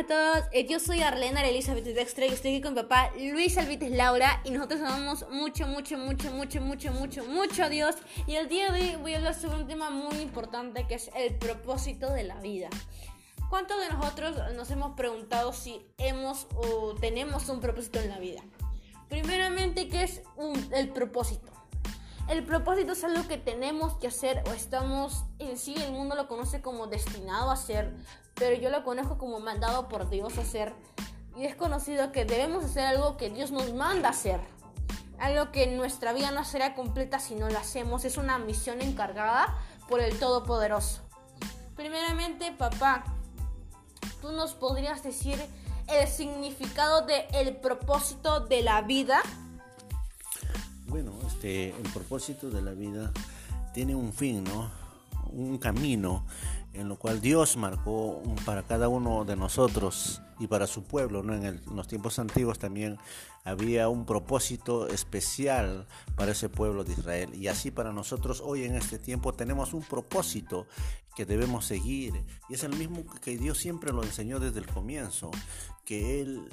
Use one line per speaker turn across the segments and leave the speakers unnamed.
a todos, eh, yo soy Arlena Elizabeth Dextre y estoy aquí con mi papá Luis Alvites Laura y nosotros amamos mucho, mucho, mucho, mucho, mucho, mucho, mucho a Dios y el día de hoy voy a hablar sobre un tema muy importante que es el propósito de la vida. ¿Cuántos de nosotros nos hemos preguntado si hemos o tenemos un propósito en la vida? Primeramente, ¿qué es el propósito? El propósito es algo que tenemos que hacer o estamos en sí, el mundo lo conoce como destinado a hacer, pero yo lo conozco como mandado por Dios hacer. Y es conocido que debemos hacer algo que Dios nos manda hacer. Algo que nuestra vida no será completa si no lo hacemos. Es una misión encargada por el Todopoderoso. Primeramente, papá, tú nos podrías decir el significado del el propósito de la vida.
Bueno, este, el propósito de la vida tiene un fin, ¿no? Un camino en lo cual Dios marcó para cada uno de nosotros y para su pueblo. ¿no? En, los tiempos antiguos también había un propósito especial para ese pueblo de Israel. Y así para nosotros hoy en este tiempo tenemos un propósito que debemos seguir. Y es el mismo que Dios siempre lo enseñó desde el comienzo, que Él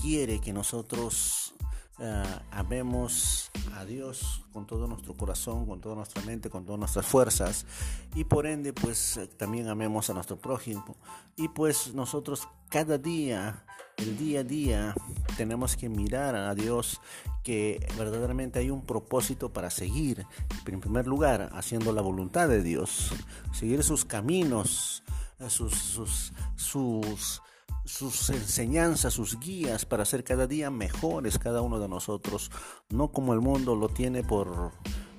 quiere que nosotros uh, amemos a Dios con todo nuestro corazón, con toda nuestra mente, con todas nuestras fuerzas. Y por ende pues también amemos a nuestro prójimo. Y pues nosotros cada día, el día a día tenemos que mirar a Dios que verdaderamente hay un propósito para seguir, en primer lugar haciendo la voluntad de Dios, seguir sus caminos, sus, sus, sus sus enseñanzas, sus guías para ser cada día mejores cada uno de nosotros, no como el mundo lo tiene por,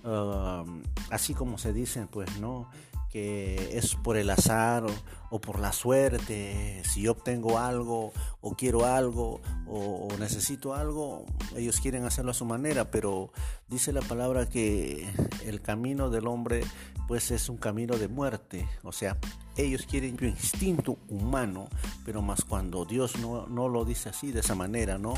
uh, así como se dice, pues no, que es por el azar o, por la suerte, si yo obtengo algo o quiero algo o, necesito algo, ellos quieren hacerlo a su manera, pero dice la palabra que el camino del hombre pues es un camino de muerte, o sea, ellos quieren su instinto humano, pero más cuando Dios no, no lo dice así, de esa manera, ¿no?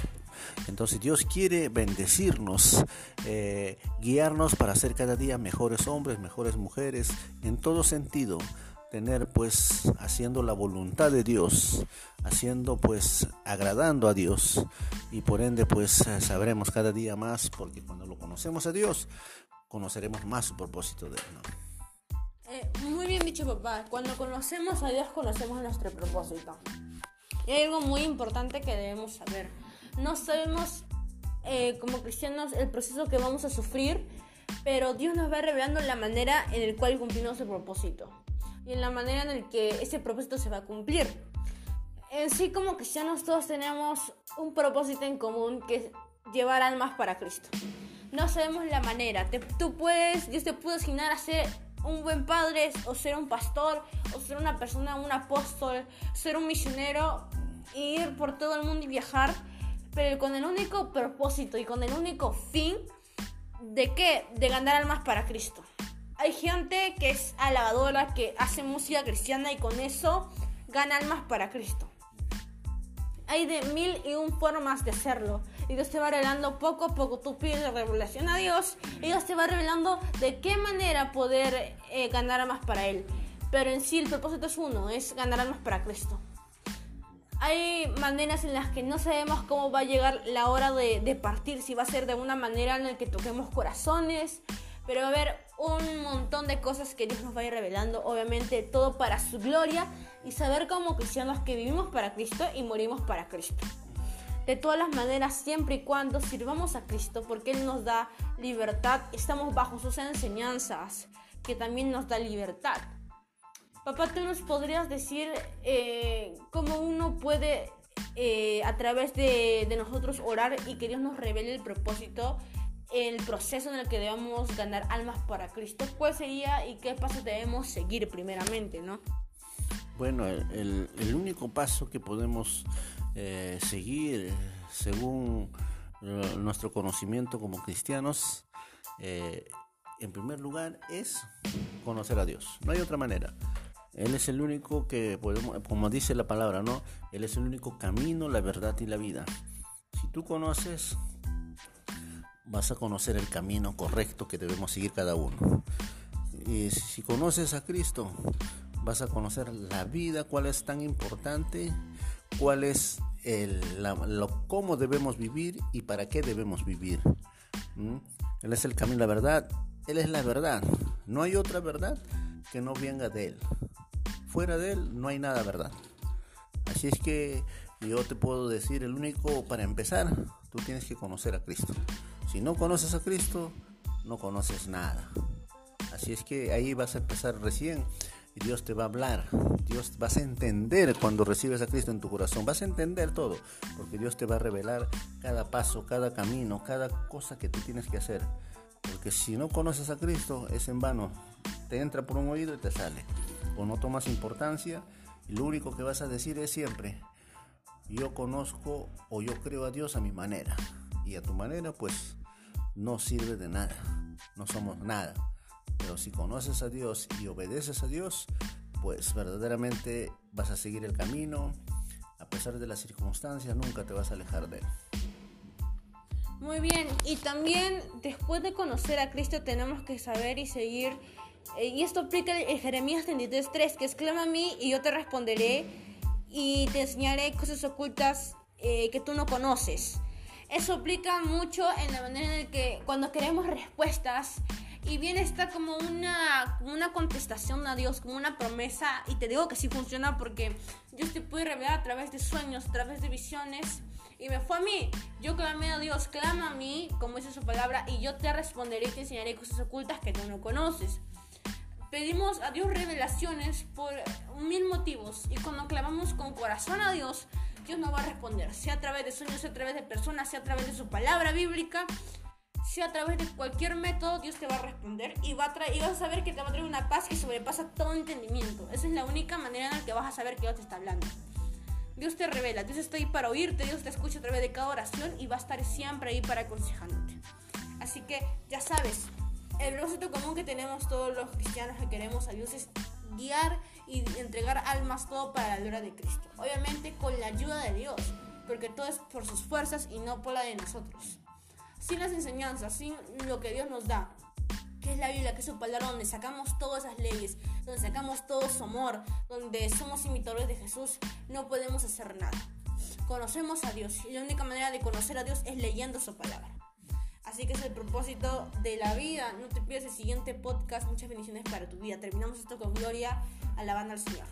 Entonces Dios quiere bendecirnos, eh, guiarnos para ser cada día mejores hombres, mejores mujeres, en todo sentido. Tener pues haciendo la voluntad de Dios, haciendo pues agradando a Dios y por ende pues sabremos cada día más porque cuando lo conocemos a Dios conoceremos más su propósito de él. ¿no?
Eh, muy bien dicho papá, cuando conocemos a Dios conocemos nuestro propósito. Y hay algo muy importante que debemos saber no sabemos eh, como cristianos el proceso que vamos a sufrir, pero Dios nos va revelando la manera en la cual cumplimos el propósito y en la manera en la que ese propósito se va a cumplir. En sí como cristianos todos tenemos un propósito en común que es llevar almas para Cristo. No sabemos la manera. Te, tú puedes, Dios te puede asignar a ser un buen padre o ser un pastor o ser una persona, un apóstol, ser un misionero, ir por todo el mundo y viajar pero con el único propósito y con el único fin de qué? De ganar almas para Cristo. Hay gente que es alabadora, que hace música cristiana y con eso gana almas para Cristo. Hay de mil y un formas de hacerlo. Y Dios te va revelando poco a poco. Tú pides revelación a Dios y Dios te va revelando de qué manera poder eh, ganar almas para Él. Pero en sí el propósito es uno, es ganar almas para Cristo hay maneras en las que no sabemos cómo va a llegar la hora de, de, partir, si va a ser de una manera en la que toquemos corazones, pero va a haber un montón de cosas que Dios nos va a ir revelando, obviamente todo para su gloria y saber como cristianos que vivimos para Cristo y morimos para Cristo. De todas las maneras, siempre y cuando sirvamos a Cristo, porque Él nos da libertad, estamos bajo sus enseñanzas, que también nos da libertad. Papá, ¿tú nos podrías decir eh, cómo uno puede eh, a través de, de, nosotros orar y que Dios nos revele el propósito, el proceso en el que debemos ganar almas para Cristo? ¿Cuál sería y qué pasos debemos seguir primeramente, no?
Bueno, el, único paso que podemos eh, seguir según eh, nuestro conocimiento como cristianos, eh, en primer lugar, es conocer a Dios. No hay otra manera. Él es el único que podemos, como dice la palabra, ¿no? Él es el único camino, la verdad y la vida. Si tú conoces, vas a conocer el camino correcto que debemos seguir cada uno. Y si conoces a Cristo, vas a conocer la vida, cuál es tan importante, cuál es el, lo, cómo debemos vivir y para qué debemos vivir. Él es el camino, la verdad. Él es la verdad. No hay otra verdad que no venga de Él. Fuera de Él no hay nada verdad. Así es que yo te puedo decir, el único para empezar, tú tienes que conocer a Cristo. Si no conoces a Cristo, no conoces nada. Así es que ahí vas a empezar recién Dios te va a hablar. Dios vas a entender cuando recibes a Cristo en tu corazón. Vas a entender todo, porque Dios te va a revelar cada paso, cada camino, cada cosa que tú tienes que hacer. Porque si no conoces a Cristo es en vano. Te entra por un oído y te sale. O no tomas importancia y lo único que vas a decir es siempre, yo conozco o yo creo a Dios a mi manera. Y a tu manera pues no sirve de nada. No somos nada. Pero si conoces a Dios y obedeces a Dios, pues verdaderamente vas a seguir el camino. A pesar de las circunstancias, nunca te vas a alejar de él.
Muy bien, y también después de conocer a Cristo tenemos que saber y seguir, eh, y esto aplica en Jeremías 33.3, que exclama a mí y yo te responderé y te enseñaré cosas ocultas eh, que tú no conoces. Eso aplica mucho en la manera en que cuando queremos respuestas y bien está como una, una contestación a Dios, como una promesa, y te digo que sí funciona porque Dios te puede revelar a través de sueños, a través de visiones, y me fue a mí. Yo clamé a Dios, clama a mí, como dice su palabra, y yo te responderé y te enseñaré cosas ocultas que tú no conoces. Pedimos a Dios revelaciones por mil motivos, y cuando clamamos con corazón a Dios, Dios nos va a responder, sea a través de sueños, sea a través de personas, sea a través de su palabra bíblica, sea a través de cualquier método, Dios te va a responder y, va a y vas a saber que te va a traer una paz que sobrepasa todo entendimiento. Esa es la única manera en la que vas a saber que Dios te está hablando. Dios te revela, Dios está ahí para oírte, Dios te escucha a través de cada oración y va a estar siempre ahí para aconsejándote. Así que ya sabes, el propósito común que tenemos todos los cristianos que queremos a Dios es guiar y entregar almas todo para la gloria de Cristo. Obviamente con la ayuda de Dios, porque todo es por sus fuerzas y no por la de nosotros. Sin las enseñanzas, sin lo que Dios nos da, que es la Biblia, que es su palabra, donde sacamos todas esas leyes, donde sacamos todo su amor, donde somos imitadores de Jesús, no podemos hacer nada. Conocemos a Dios y la única manera de conocer a Dios es leyendo su palabra. Así que es el propósito de la vida. No te pierdas el siguiente podcast. Muchas bendiciones para tu vida. Terminamos esto con gloria, alabando al Señor.